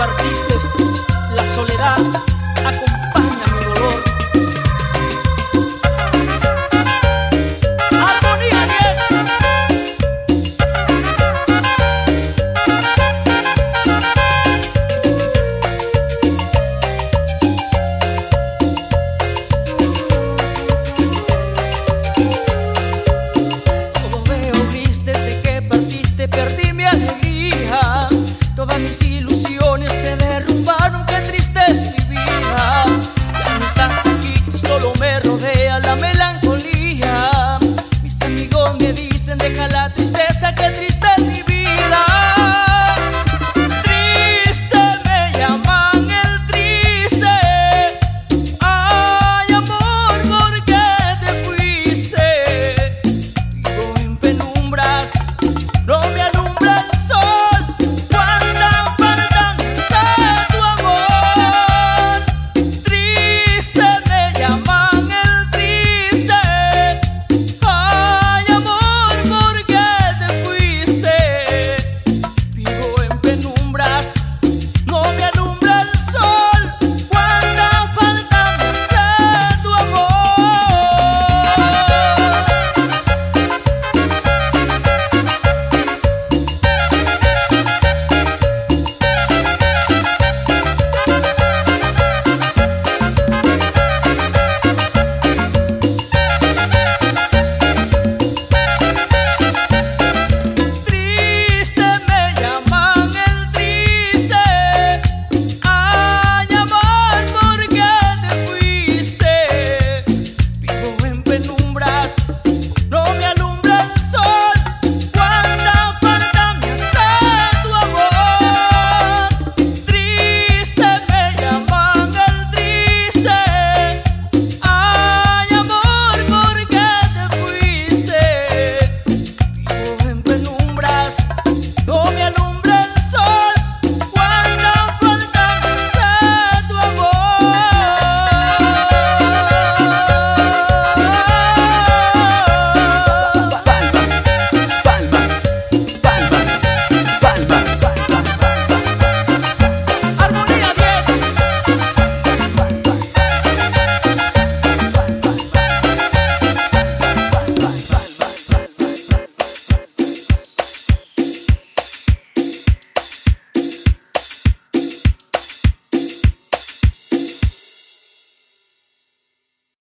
compartiste la soledad.